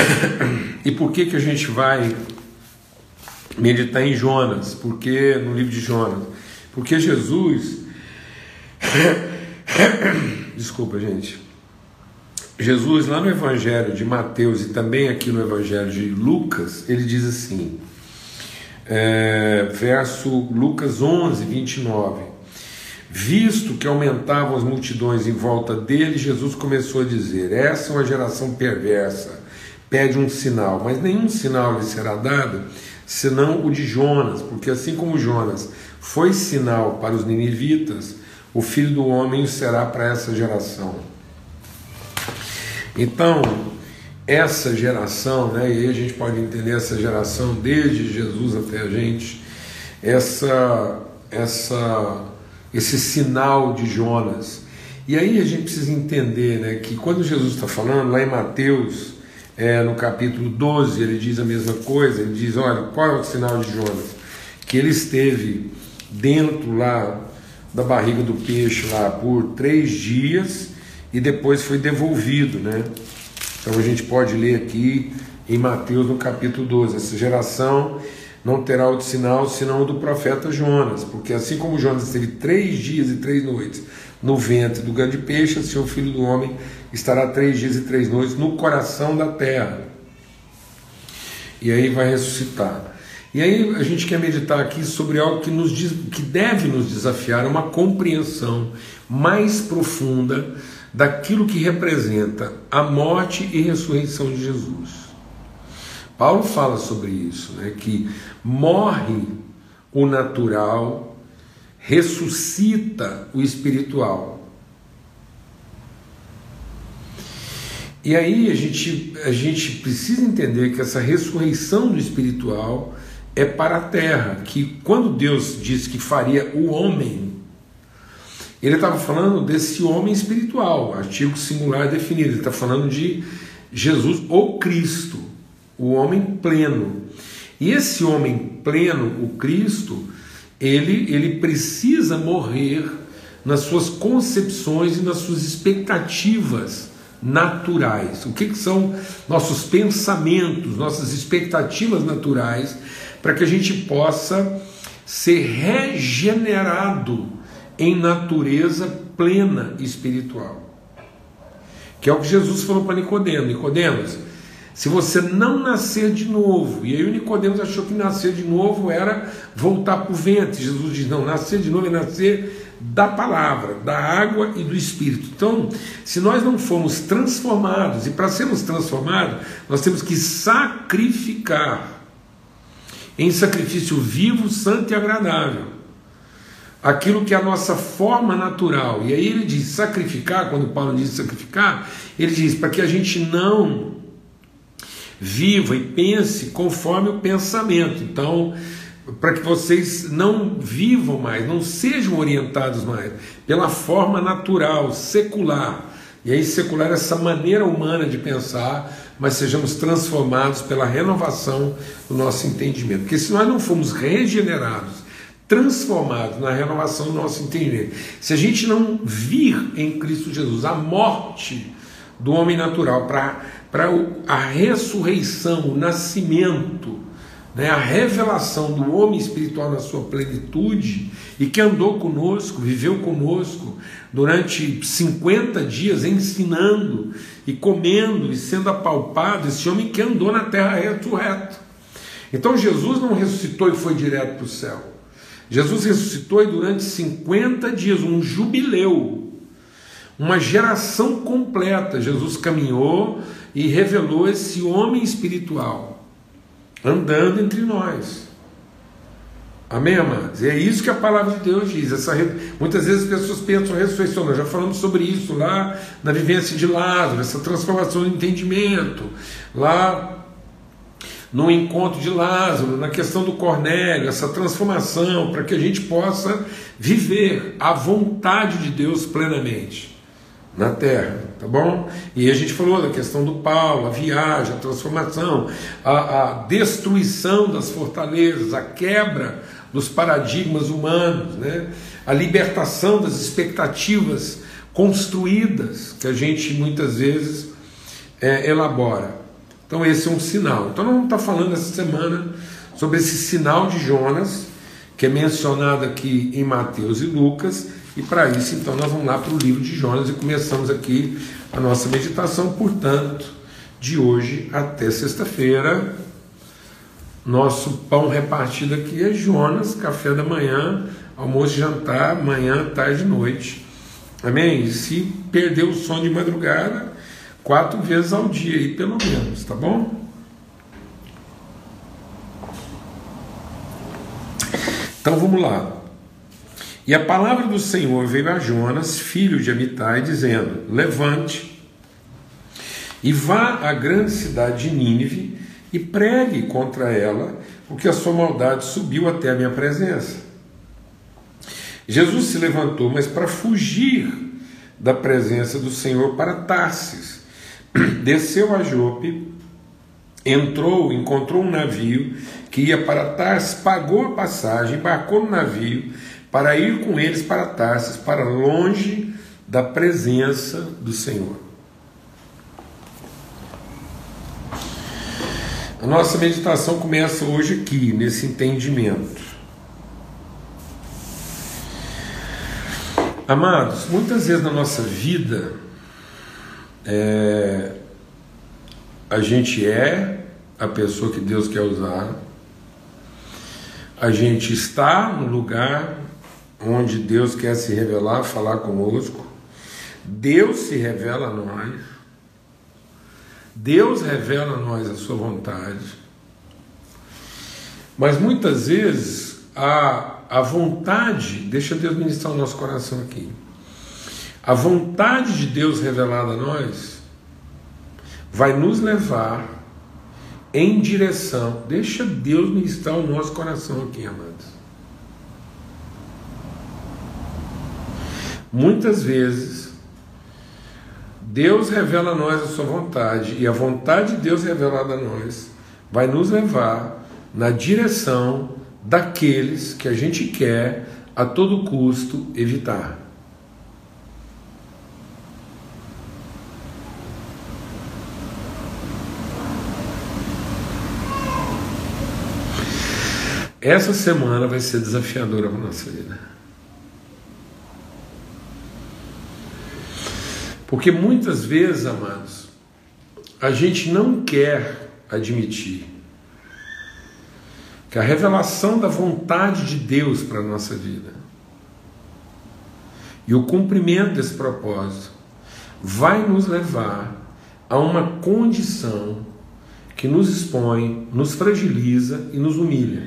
E por que, que a gente vai meditar em Jonas? Porque no livro de Jonas? Porque Jesus. Desculpa, gente. Jesus, lá no Evangelho de Mateus e também aqui no Evangelho de Lucas, ele diz assim, é, verso Lucas 11, 29. Visto que aumentavam as multidões em volta dele, Jesus começou a dizer: Essa é uma geração perversa, pede um sinal, mas nenhum sinal lhe será dado senão o de Jonas, porque assim como Jonas foi sinal para os ninivitas, o filho do homem será para essa geração. Então, essa geração, né, e aí a gente pode entender essa geração desde Jesus até a gente, essa, essa, esse sinal de Jonas. E aí a gente precisa entender né, que quando Jesus está falando, lá em Mateus, é, no capítulo 12, ele diz a mesma coisa, ele diz, olha, qual é o sinal de Jonas? Que ele esteve dentro lá da barriga do peixe lá por três dias e depois foi devolvido, né? Então a gente pode ler aqui em Mateus no capítulo 12: essa geração não terá outro sinal senão o do profeta Jonas, porque assim como Jonas esteve três dias e três noites no ventre do grande peixe, assim o filho do homem estará três dias e três noites no coração da terra. E aí vai ressuscitar. E aí a gente quer meditar aqui sobre algo que, nos que deve nos desafiar, uma compreensão mais profunda daquilo que representa a morte e ressurreição de Jesus. Paulo fala sobre isso, né, que morre o natural, ressuscita o espiritual. E aí a gente, a gente precisa entender que essa ressurreição do espiritual é para a terra, que quando Deus disse que faria o homem, ele estava falando desse homem espiritual, artigo singular definido. Ele está falando de Jesus ou Cristo, o homem pleno. E esse homem pleno, o Cristo, ele, ele precisa morrer nas suas concepções e nas suas expectativas naturais. O que, que são nossos pensamentos, nossas expectativas naturais, para que a gente possa ser regenerado em natureza plena espiritual. Que é o que Jesus falou para Nicodemos, Nicodemos, se você não nascer de novo, e aí o Nicodemos achou que nascer de novo era voltar para o ventre. Jesus diz: não, nascer de novo é nascer da palavra, da água e do espírito. Então, se nós não formos transformados, e para sermos transformados, nós temos que sacrificar em sacrifício vivo, santo e agradável aquilo que é a nossa forma natural. E aí ele diz sacrificar, quando Paulo diz sacrificar, ele diz para que a gente não viva e pense conforme o pensamento. Então, para que vocês não vivam mais, não sejam orientados mais pela forma natural, secular. E aí, secular é essa maneira humana de pensar, mas sejamos transformados pela renovação do nosso entendimento. Porque se nós não formos regenerados, transformados na renovação do nosso entendimento. Se a gente não vir em Cristo Jesus a morte do homem natural para a ressurreição, o nascimento, né, a revelação do homem espiritual na sua plenitude e que andou conosco, viveu conosco durante 50 dias ensinando e comendo e sendo apalpado, esse homem que andou na terra ressurreto. Então Jesus não ressuscitou e foi direto para o céu. Jesus ressuscitou e durante 50 dias, um jubileu, uma geração completa, Jesus caminhou e revelou esse homem espiritual andando entre nós. Amém, amados? É isso que a palavra de Deus diz. Essa, muitas vezes as pessoas pensam ressurreição, nós já falamos sobre isso lá na vivência de Lázaro, essa transformação do entendimento, lá no encontro de Lázaro, na questão do Cornélio, essa transformação, para que a gente possa viver a vontade de Deus plenamente na terra, tá bom? E a gente falou da questão do Paulo, a viagem, a transformação, a, a destruição das fortalezas, a quebra dos paradigmas humanos, né? a libertação das expectativas construídas que a gente muitas vezes é, elabora. Então, esse é um sinal. Então, nós vamos estar falando essa semana sobre esse sinal de Jonas, que é mencionado aqui em Mateus e Lucas. E para isso, então, nós vamos lá para o livro de Jonas e começamos aqui a nossa meditação. Portanto, de hoje até sexta-feira, nosso pão repartido aqui é Jonas, café da manhã, almoço e jantar, manhã, tarde e noite. Amém? E se perder o sono de madrugada, quatro vezes ao dia aí, pelo menos, tá bom? Então vamos lá. E a palavra do Senhor veio a Jonas, filho de Amitai, dizendo: Levante e vá à grande cidade de Nínive e pregue contra ela, porque a sua maldade subiu até a minha presença. Jesus se levantou, mas para fugir da presença do Senhor para Tarsis. Desceu a Jope, entrou, encontrou um navio que ia para Tarsis, pagou a passagem, embarcou no navio para ir com eles para Tarsis, para longe da presença do Senhor. A nossa meditação começa hoje aqui, nesse entendimento. Amados, muitas vezes na nossa vida, é, a gente é a pessoa que Deus quer usar, a gente está no lugar onde Deus quer se revelar, falar conosco, Deus se revela a nós, Deus revela a nós a sua vontade, mas muitas vezes a, a vontade, deixa Deus ministrar o nosso coração aqui, a vontade de Deus revelada a nós vai nos levar em direção, deixa Deus ministrar o nosso coração aqui, amados. Muitas vezes Deus revela a nós a sua vontade, e a vontade de Deus revelada a nós vai nos levar na direção daqueles que a gente quer a todo custo evitar. Essa semana vai ser desafiadora para a nossa vida. Porque muitas vezes, amados, a gente não quer admitir que a revelação da vontade de Deus para a nossa vida e o cumprimento desse propósito vai nos levar a uma condição que nos expõe, nos fragiliza e nos humilha.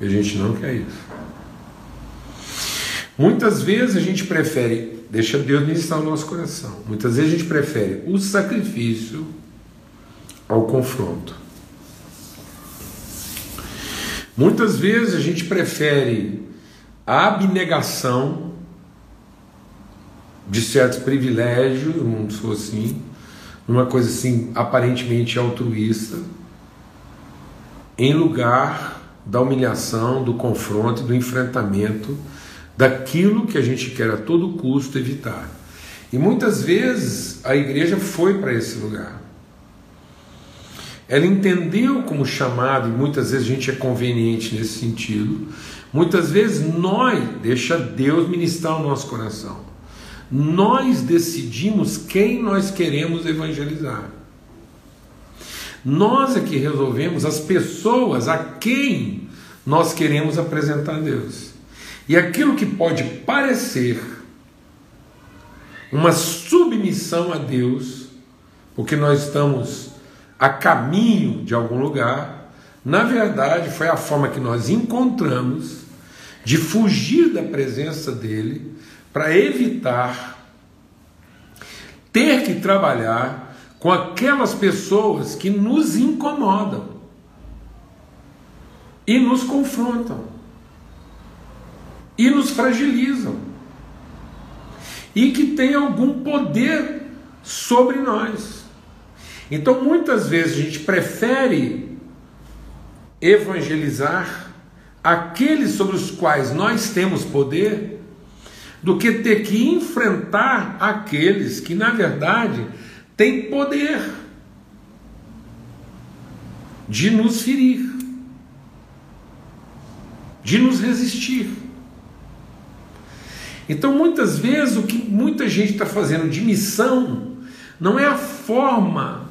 E a gente não quer isso. Muitas vezes a gente prefere Deixa Deus ministrar o nosso coração. Muitas vezes a gente prefere o sacrifício ao confronto. Muitas vezes a gente prefere a abnegação de certos privilégios, vamos dizer assim, numa coisa assim aparentemente altruísta, em lugar da humilhação, do confronto do enfrentamento daquilo que a gente quer a todo custo evitar. E muitas vezes a igreja foi para esse lugar. Ela entendeu como chamado, e muitas vezes a gente é conveniente nesse sentido. Muitas vezes nós, deixa Deus ministrar o nosso coração. Nós decidimos quem nós queremos evangelizar. Nós é que resolvemos as pessoas a quem nós queremos apresentar a Deus. E aquilo que pode parecer uma submissão a Deus, porque nós estamos a caminho de algum lugar, na verdade foi a forma que nós encontramos de fugir da presença dele para evitar ter que trabalhar com aquelas pessoas que nos incomodam e nos confrontam e nos fragilizam e que têm algum poder sobre nós. Então, muitas vezes a gente prefere evangelizar aqueles sobre os quais nós temos poder do que ter que enfrentar aqueles que, na verdade, têm poder de nos ferir, de nos resistir. Então, muitas vezes, o que muita gente está fazendo de missão não é a forma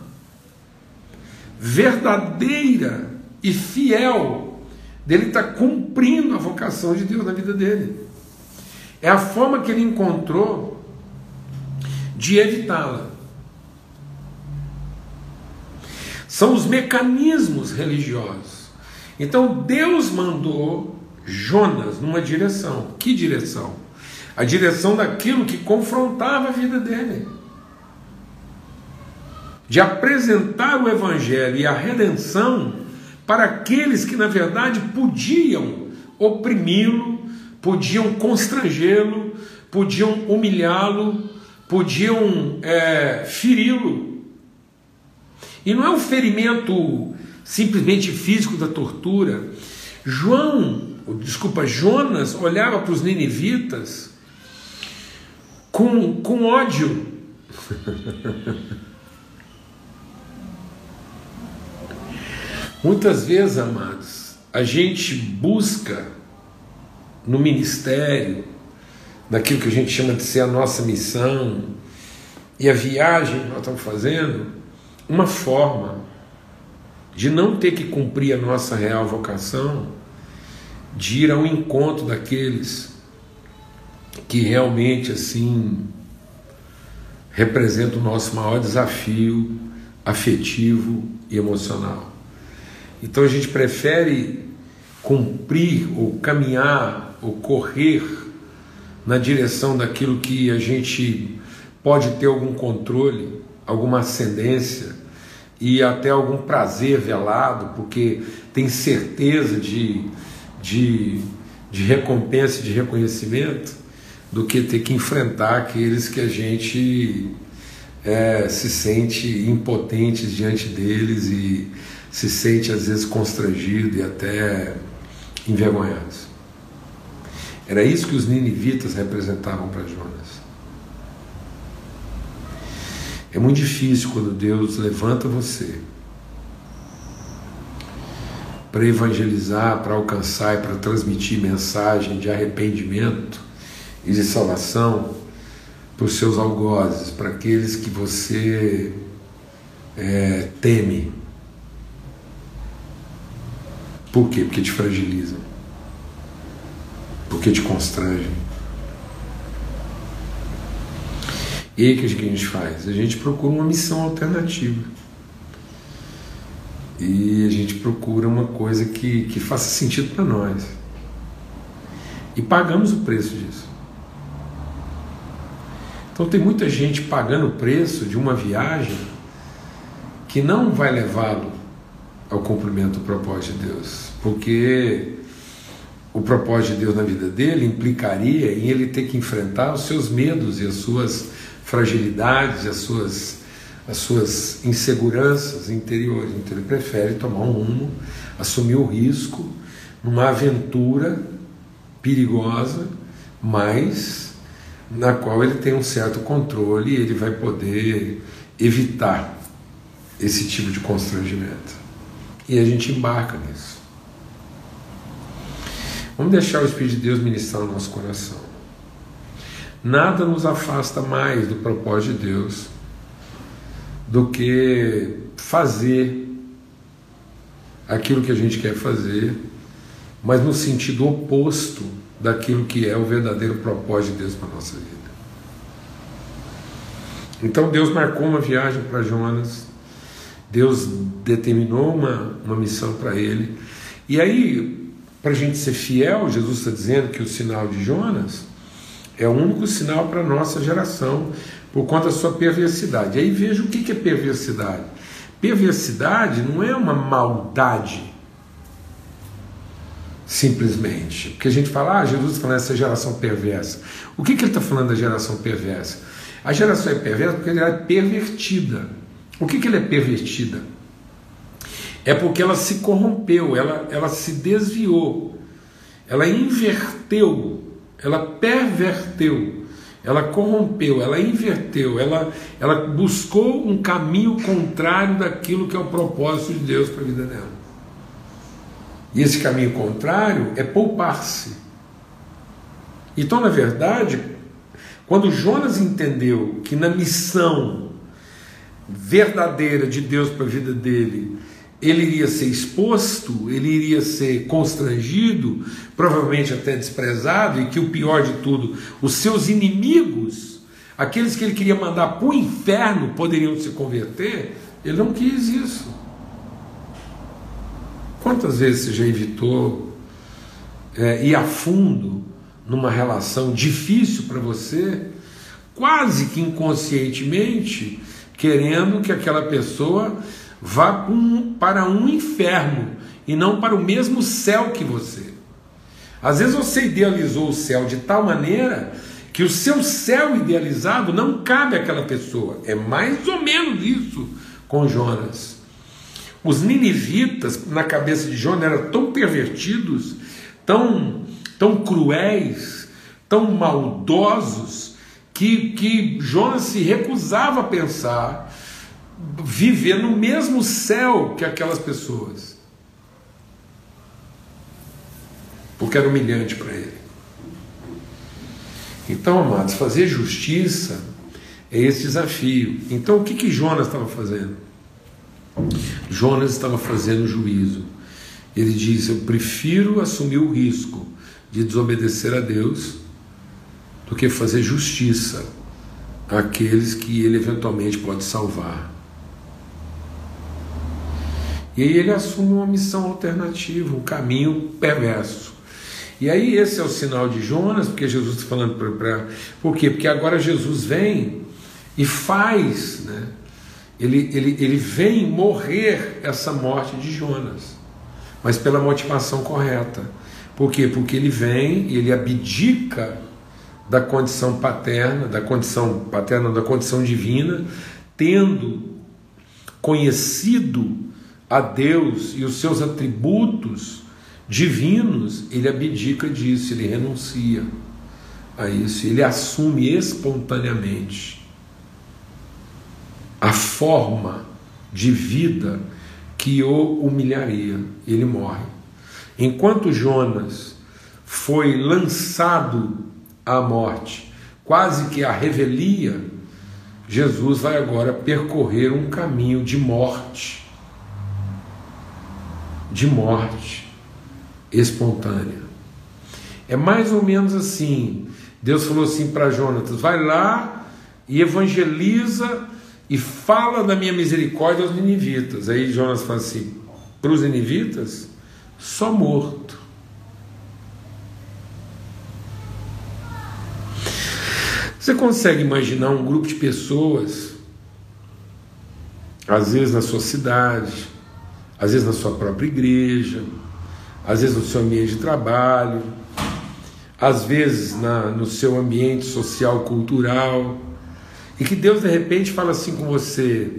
verdadeira e fiel dele estar tá cumprindo a vocação de Deus na vida dele. É a forma que ele encontrou de evitá-la. São os mecanismos religiosos. Então Deus mandou Jonas numa direção. Que direção? A direção daquilo que confrontava a vida dele. De apresentar o Evangelho e a redenção para aqueles que, na verdade, podiam oprimi-lo, podiam constrangê-lo, podiam humilhá-lo, podiam é, feri-lo. E não é um ferimento simplesmente físico da tortura. João, desculpa, Jonas olhava para os ninivitas com, com ódio. Muitas vezes, amados, a gente busca no ministério, naquilo que a gente chama de ser a nossa missão, e a viagem que nós estamos fazendo, uma forma de não ter que cumprir a nossa real vocação, de ir ao encontro daqueles que realmente assim representam o nosso maior desafio afetivo e emocional. Então a gente prefere cumprir ou caminhar ou correr na direção daquilo que a gente pode ter algum controle, alguma ascendência e até algum prazer velado, porque tem certeza de, de, de recompensa de reconhecimento, do que ter que enfrentar aqueles que a gente é, se sente impotentes diante deles e se sente às vezes constrangido e até envergonhados. Era isso que os ninivitas representavam para Jonas. É muito difícil quando Deus levanta você para evangelizar, para alcançar e para transmitir mensagem de arrependimento e de salvação para os seus algozes, para aqueles que você é, teme por quê? Porque te fragilizam. Porque te constrangem. E aí o que a gente faz? A gente procura uma missão alternativa. E a gente procura uma coisa que, que faça sentido para nós. E pagamos o preço disso. Então tem muita gente pagando o preço de uma viagem que não vai levá-lo ao cumprimento do propósito de Deus, porque o propósito de Deus na vida dele implicaria em ele ter que enfrentar os seus medos e as suas fragilidades, as suas, as suas inseguranças interiores. Então ele prefere tomar um rumo, assumir o risco numa aventura perigosa, mas na qual ele tem um certo controle e ele vai poder evitar esse tipo de constrangimento. E a gente embarca nisso. Vamos deixar o Espírito de Deus ministrar no nosso coração. Nada nos afasta mais do propósito de Deus do que fazer aquilo que a gente quer fazer, mas no sentido oposto daquilo que é o verdadeiro propósito de Deus para a nossa vida. Então Deus marcou uma viagem para Jonas Deus determinou uma, uma missão para ele. E aí, para a gente ser fiel, Jesus está dizendo que o sinal de Jonas é o único sinal para a nossa geração, por conta da sua perversidade. E aí veja o que é perversidade. Perversidade não é uma maldade, simplesmente. Porque a gente fala, ah, Jesus está falando essa geração perversa. O que, que ele está falando da geração perversa? A geração é perversa porque ela é pervertida. O que, que ela é pervertida? É porque ela se corrompeu, ela, ela se desviou, ela inverteu, ela perverteu, ela corrompeu, ela inverteu, ela, ela buscou um caminho contrário daquilo que é o propósito de Deus para a vida dela. E esse caminho contrário é poupar-se. Então, na verdade, quando Jonas entendeu que na missão verdadeira de Deus para a vida dele, ele iria ser exposto, ele iria ser constrangido, provavelmente até desprezado, e que o pior de tudo, os seus inimigos, aqueles que ele queria mandar para o inferno, poderiam se converter, ele não quis isso. Quantas vezes você já evitou é, ir a fundo numa relação difícil para você, quase que inconscientemente, querendo que aquela pessoa vá para um inferno e não para o mesmo céu que você. Às vezes você idealizou o céu de tal maneira que o seu céu idealizado não cabe àquela pessoa. É mais ou menos isso com Jonas. Os ninivitas, na cabeça de Jonas, eram tão pervertidos, tão, tão cruéis, tão maldosos, que, que Jonas se recusava a pensar viver no mesmo céu que aquelas pessoas. Porque era humilhante para ele. Então, amados, fazer justiça é esse desafio. Então, o que, que Jonas estava fazendo? Jonas estava fazendo juízo. Ele diz: Eu prefiro assumir o risco de desobedecer a Deus do que fazer justiça àqueles que ele eventualmente pode salvar. E aí ele assume uma missão alternativa, um caminho perverso. E aí esse é o sinal de Jonas, porque Jesus está falando para. Por quê? Porque agora Jesus vem e faz, né? Ele, ele, ele vem morrer essa morte de Jonas, mas pela motivação correta. Por quê? Porque ele vem e ele abdica da condição paterna, da condição paterna, da condição divina, tendo conhecido a Deus e os seus atributos divinos, ele abdica disso, ele renuncia a isso, ele assume espontaneamente a forma de vida que o humilharia, ele morre. Enquanto Jonas foi lançado à morte, quase que à revelia, Jesus vai agora percorrer um caminho de morte de morte espontânea. É mais ou menos assim. Deus falou assim para Jonatas: vai lá e evangeliza e fala da minha misericórdia aos ninivitas. Aí Jonas fala assim: para os ninivitas, só morto. Você consegue imaginar um grupo de pessoas, às vezes na sua cidade, às vezes na sua própria igreja, às vezes no seu ambiente de trabalho, às vezes na, no seu ambiente social, cultural, e que Deus de repente fala assim com você: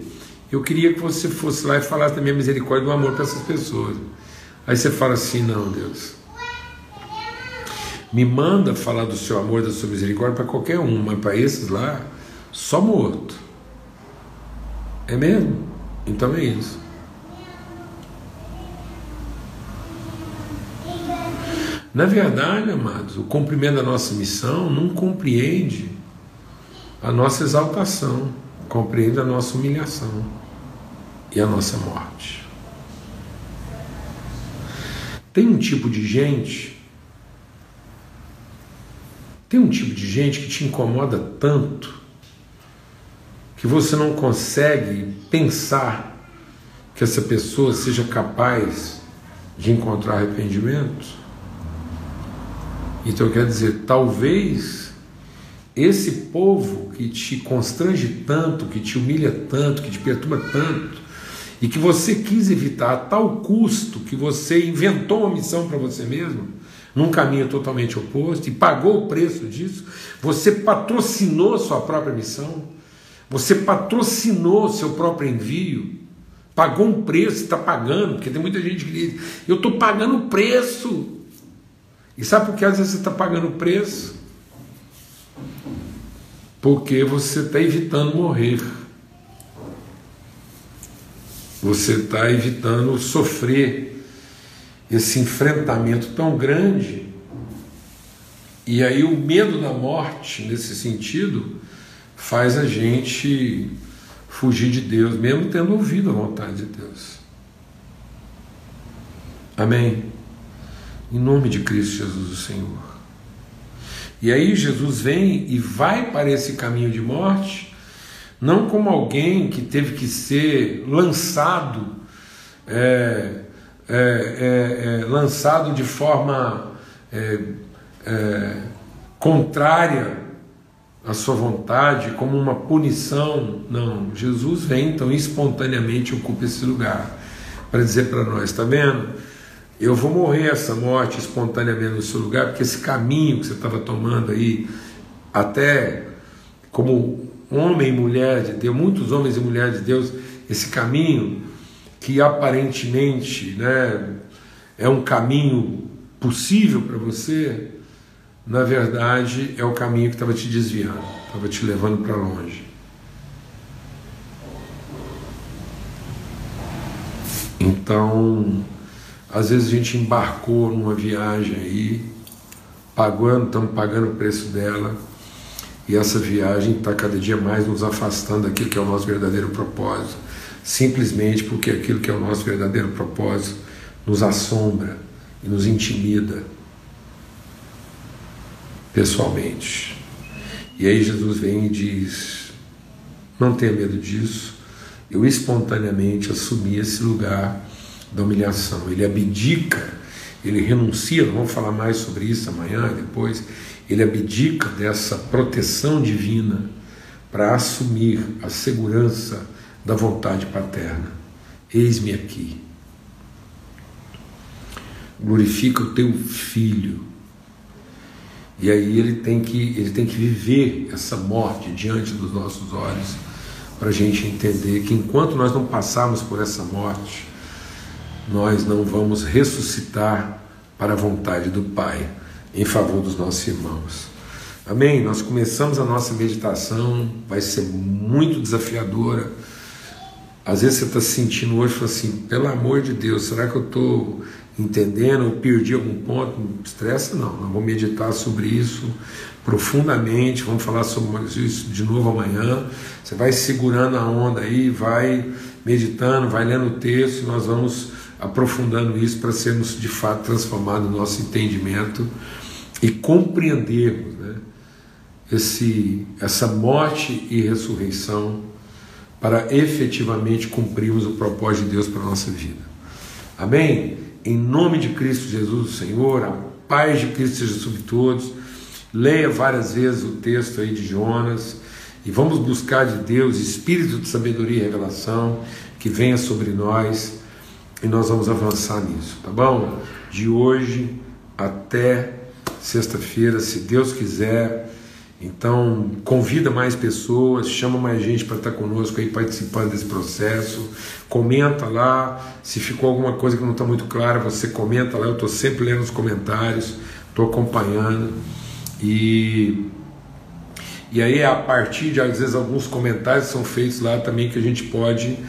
Eu queria que você fosse lá e falasse da minha misericórdia e do amor para essas pessoas. Aí você fala assim: Não, Deus. Me manda falar do seu amor, da sua misericórdia para qualquer um, mas para esses lá, só morto. É mesmo? Então é isso. Na verdade, amados, o cumprimento da nossa missão não compreende a nossa exaltação, compreende a nossa humilhação e a nossa morte. Tem um tipo de gente, tem um tipo de gente que te incomoda tanto que você não consegue pensar que essa pessoa seja capaz de encontrar arrependimento. Então quer dizer, talvez esse povo que te constrange tanto, que te humilha tanto, que te perturba tanto, e que você quis evitar a tal custo que você inventou uma missão para você mesmo, num caminho totalmente oposto, e pagou o preço disso, você patrocinou sua própria missão, você patrocinou seu próprio envio, pagou um preço, está pagando, porque tem muita gente que diz, eu estou pagando o preço. E sabe por que às vezes você está pagando o preço? Porque você está evitando morrer. Você está evitando sofrer esse enfrentamento tão grande. E aí o medo da morte, nesse sentido, faz a gente fugir de Deus, mesmo tendo ouvido a vontade de Deus. Amém? Em nome de Cristo Jesus, o Senhor. E aí Jesus vem e vai para esse caminho de morte não como alguém que teve que ser lançado, é, é, é, é lançado de forma é, é, contrária à sua vontade, como uma punição. Não, Jesus vem então espontaneamente ocupa esse lugar para dizer para nós, está vendo? Eu vou morrer essa morte espontaneamente no seu lugar, porque esse caminho que você estava tomando aí, até como homem e mulher de Deus, muitos homens e mulheres de Deus, esse caminho que aparentemente né, é um caminho possível para você, na verdade é o caminho que estava te desviando, estava te levando para longe. Então, às vezes a gente embarcou numa viagem aí, pagando, estamos pagando o preço dela e essa viagem está cada dia mais nos afastando daquilo que é o nosso verdadeiro propósito, simplesmente porque aquilo que é o nosso verdadeiro propósito nos assombra e nos intimida pessoalmente. E aí Jesus vem e diz: não tenha medo disso. Eu espontaneamente assumi esse lugar da humilhação. Ele abdica, ele renuncia. Vamos falar mais sobre isso amanhã, depois ele abdica dessa proteção divina para assumir a segurança da vontade paterna. Eis-me aqui. Glorifica o teu filho. E aí ele tem que, ele tem que viver essa morte diante dos nossos olhos, para a gente entender que enquanto nós não passarmos por essa morte, nós não vamos ressuscitar para a vontade do Pai em favor dos nossos irmãos. Amém? Nós começamos a nossa meditação, vai ser muito desafiadora. Às vezes você está se sentindo hoje assim, pelo amor de Deus, será que eu estou entendendo ou perdi algum ponto? Não estressa não, nós vamos meditar sobre isso profundamente, vamos falar sobre isso de novo amanhã. Você vai segurando a onda aí, vai meditando, vai lendo o texto, nós vamos aprofundando isso para sermos de fato transformados no nosso entendimento e compreendermos né, esse, essa morte e ressurreição para efetivamente cumprirmos o propósito de Deus para a nossa vida. Amém? Em nome de Cristo Jesus, o Senhor, a paz de Cristo seja sobre todos. Leia várias vezes o texto aí de Jonas e vamos buscar de Deus espírito de sabedoria e revelação que venha sobre nós e nós vamos avançar nisso, tá bom? De hoje até sexta-feira, se Deus quiser. Então, convida mais pessoas, chama mais gente para estar conosco aí participando desse processo. Comenta lá, se ficou alguma coisa que não está muito clara, você comenta lá. Eu estou sempre lendo os comentários, estou acompanhando. E, e aí, a partir de, às vezes, alguns comentários são feitos lá também que a gente pode.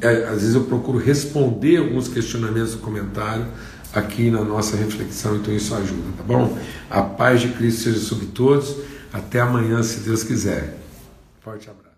É, às vezes eu procuro responder alguns questionamentos do comentário aqui na nossa reflexão, então isso ajuda, tá bom? A paz de Cristo seja sobre todos. Até amanhã, se Deus quiser. Forte abraço.